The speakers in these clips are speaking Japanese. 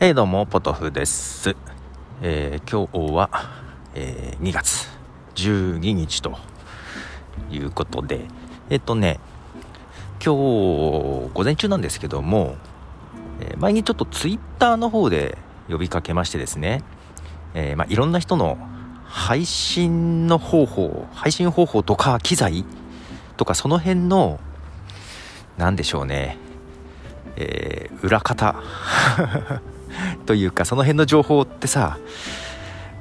えー、どうも、ポトフです。えー今日は、えー2月。12日ということで、えっ、とね、今日午前中なんですけども、え前にちょっとツイッターの方で呼びかけましてですね、えまあ、いろんな人の配信の方法、配信方法とか機材とかその辺の、なんでしょうね、え裏方。というかその辺の情報ってさ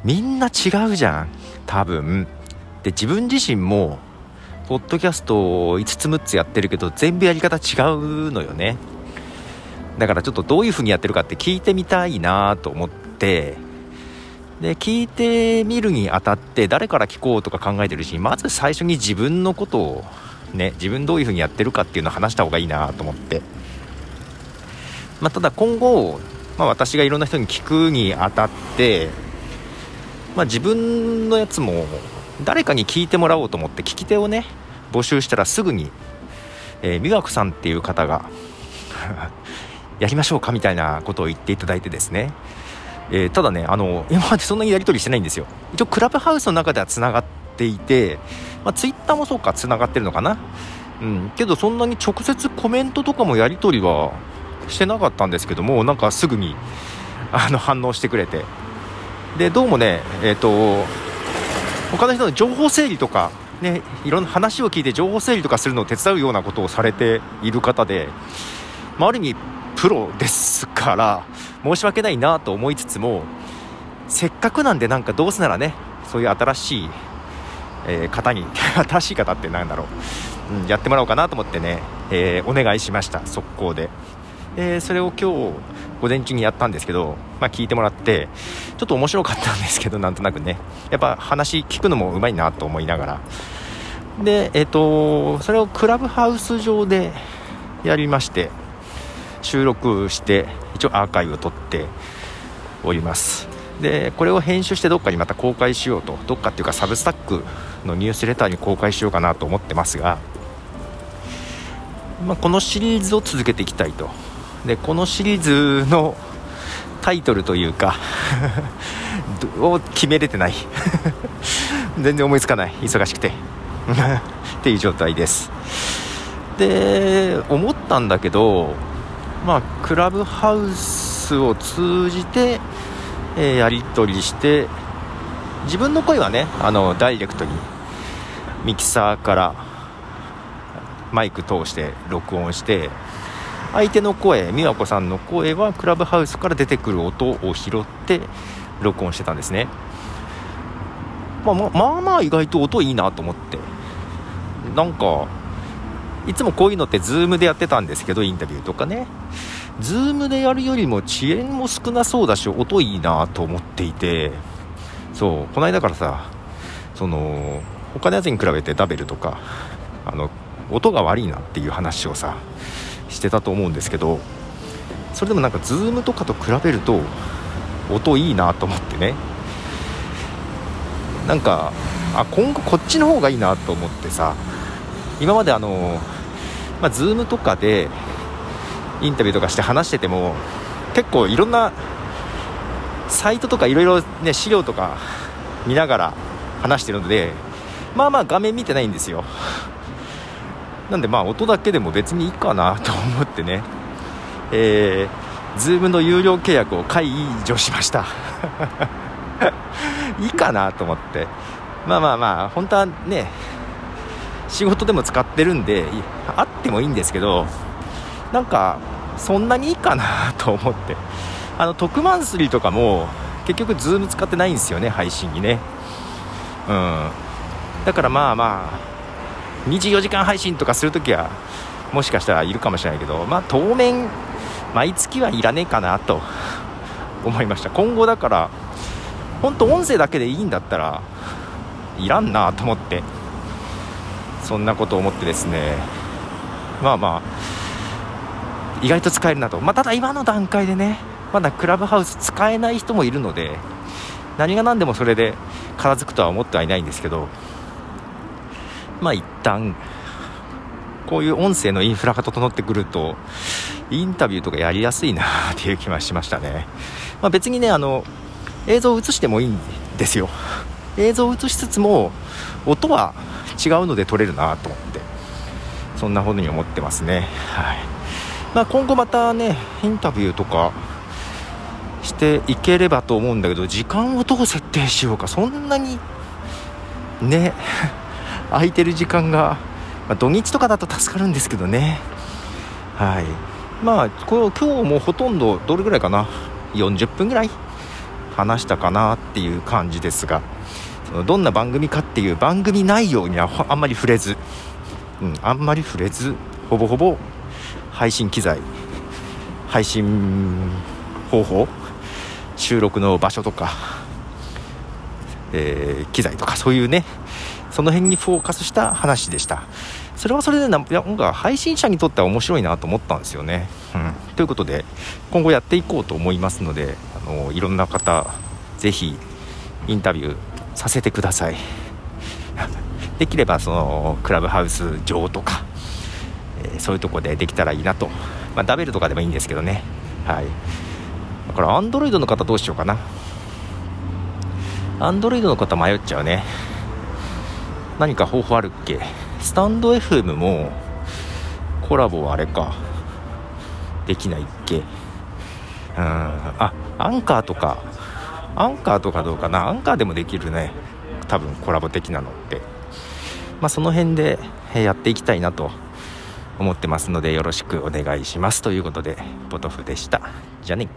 みんな違うじゃん。多分。で自分自身もポッドキャストを5つ6つやってるけど全部やり方違うのよね。だからちょっとどういう風にやってるかって聞いてみたいなと思って。で聞いてみるにあたって誰から聞こうとか考えてるしまず最初に自分のことをね自分どういう風にやってるかっていうのを話した方がいいなと思って。まあ、ただ今後、まあ、私がいろんな人に聞くにあたって、まあ、自分のやつも誰かに聞いてもらおうと思って聞き手をね募集したらすぐに、えー美和子さんっていう方が やりましょうかみたいなことを言っていただいてですね、えーただねあの今までそんなにやり取りしてないんですよ。一応クラブハウスの中ではつながっていて、まあ、ツイッターもそうかつながってるのかな。うん、けどそんなに直接コメントとかもやり取りはしてなかったんですけどもなんかすぐにあの反応してくれてでどうもねえっ、と他の人の情報整理とかねいろんな話を聞いて情報整理とかするのを手伝うようなことをされている方で、まあ、ある意味プロですから申し訳ないなと思いつつもせっかくなんでなんかどうせならねそういう新しい、えー方に 新しい方ってなんだろう、うん、やってもらおうかなと思ってね、えーお願いしました速攻で。でそれを今日午前中にやったんですけど、まあ、聞いてもらってちょっと面白かったんですけどなんとなくね。やっぱ話聞くのもうまいなと思いながら。でえっ、とそれをクラブハウス上でやりまして収録して一応アーカイブを取っております。でこれを編集してどっかにまた公開しようとどっかっていうかサブスタックのニュースレターに公開しようかなと思ってますが、まあ、このシリーズを続けていきたいとでこのシリーズのタイトルというか を決めれてない。全然思いつかない。忙しくて。っていう状態です。で思ったんだけどまあクラブハウスを通じて、えーやり取りして自分の声はねあのダイレクトにミキサーからマイク通して録音して相手の声美和子さんの声はクラブハウスから出てくる音を拾って録音してたんですね、まあ、ままあまあ意外と音いいなと思って。なんかいつもこういうのって Zoom でやってたんですけどインタビューとかね。Zoom でやるよりも遅延も少なそうだし音いいなと思っていて。そうこの間からさその他のやつに比べてダベルとかあの音が悪いなっていう話をさしてたと思うんですけどそれでもなんか Zoom とかと比べると音いいなと思ってね。なんかあ今後こっちの方がいいなと思ってさ今まであの、まあ、Zoom とかでインタビューとかして話してても結構いろんなサイトとかいろいろね資料とか見ながら話してるのでまあまあ画面見てないんですよ。なんでまあ音だけでも別にいいかなと思ってね。えー、Zoom の有料契約を解除しました。いいかなと思って。まあまあまあ本当はね仕事でも使ってるんであってもいいんですけどなんかそんなにいいかなと思って。あの特マンスリーとかも結局 Zoom 使ってないんですよね配信にね。うん。だからまあまあ24時間配信とかするときはもしかしたらいるかもしれないけどまあ当面毎月はいらねえかなと 思いました。今後だから本当音声だけでいいんだったらいらんなと思ってそんなことを思ってですね。まあまあ意外と使えるなと、まあ、ただ今の段階でねまだクラブハウス使えない人もいるので何が何でもそれで片付くとは思ってはいないんですけどまあ一旦こういう音声のインフラが整ってくるとインタビューとかやりやすいなっていう気はしましたね、まあ、別にねあの映像を映してもいいんですよ。映像を映しつつも音は違うので撮れるなと思ってそんなふうに思ってますね。はい。まあ、今後またねインタビューとかしていければと思うんだけど時間をどう設定しようかそんなにね空いてる時間が、まあ、土日とかだと助かるんですけどね。はい。まあこ今日もほとんどどれぐらいかな？40分ぐらい？話したかなっていう感じですが。そのどんな番組かっていう番組内容にはあんまり触れず、うん、あんまり触れずほぼほぼ配信機材配信方法収録の場所とか、えー、機材とかそういうねその辺にフォーカスした話でした。それはそれでなんか配信者にとっては面白いなと思ったんですよね、うん、ということで今後やっていこうと思いますのであのいろんな方ぜひインタビューさせてください。できればそのクラブハウス上とか、えー、そういうとこでできたらいいなと、まあ、ダベルとかでもいいんですけどね。はい。だからアンドロイドの方どうしようかな。アンドロイドの方迷っちゃうね。何か方法あるっけ？スタンド FM もコラボはあれか。できないっけ？うん。あアンカーとか。アンカーとかどうかな？アンカーでもできるね。多分コラボ的なのって。まあその辺でやっていきたいなと思ってますのでよろしくお願いします。ということでポトフでした。じゃあね。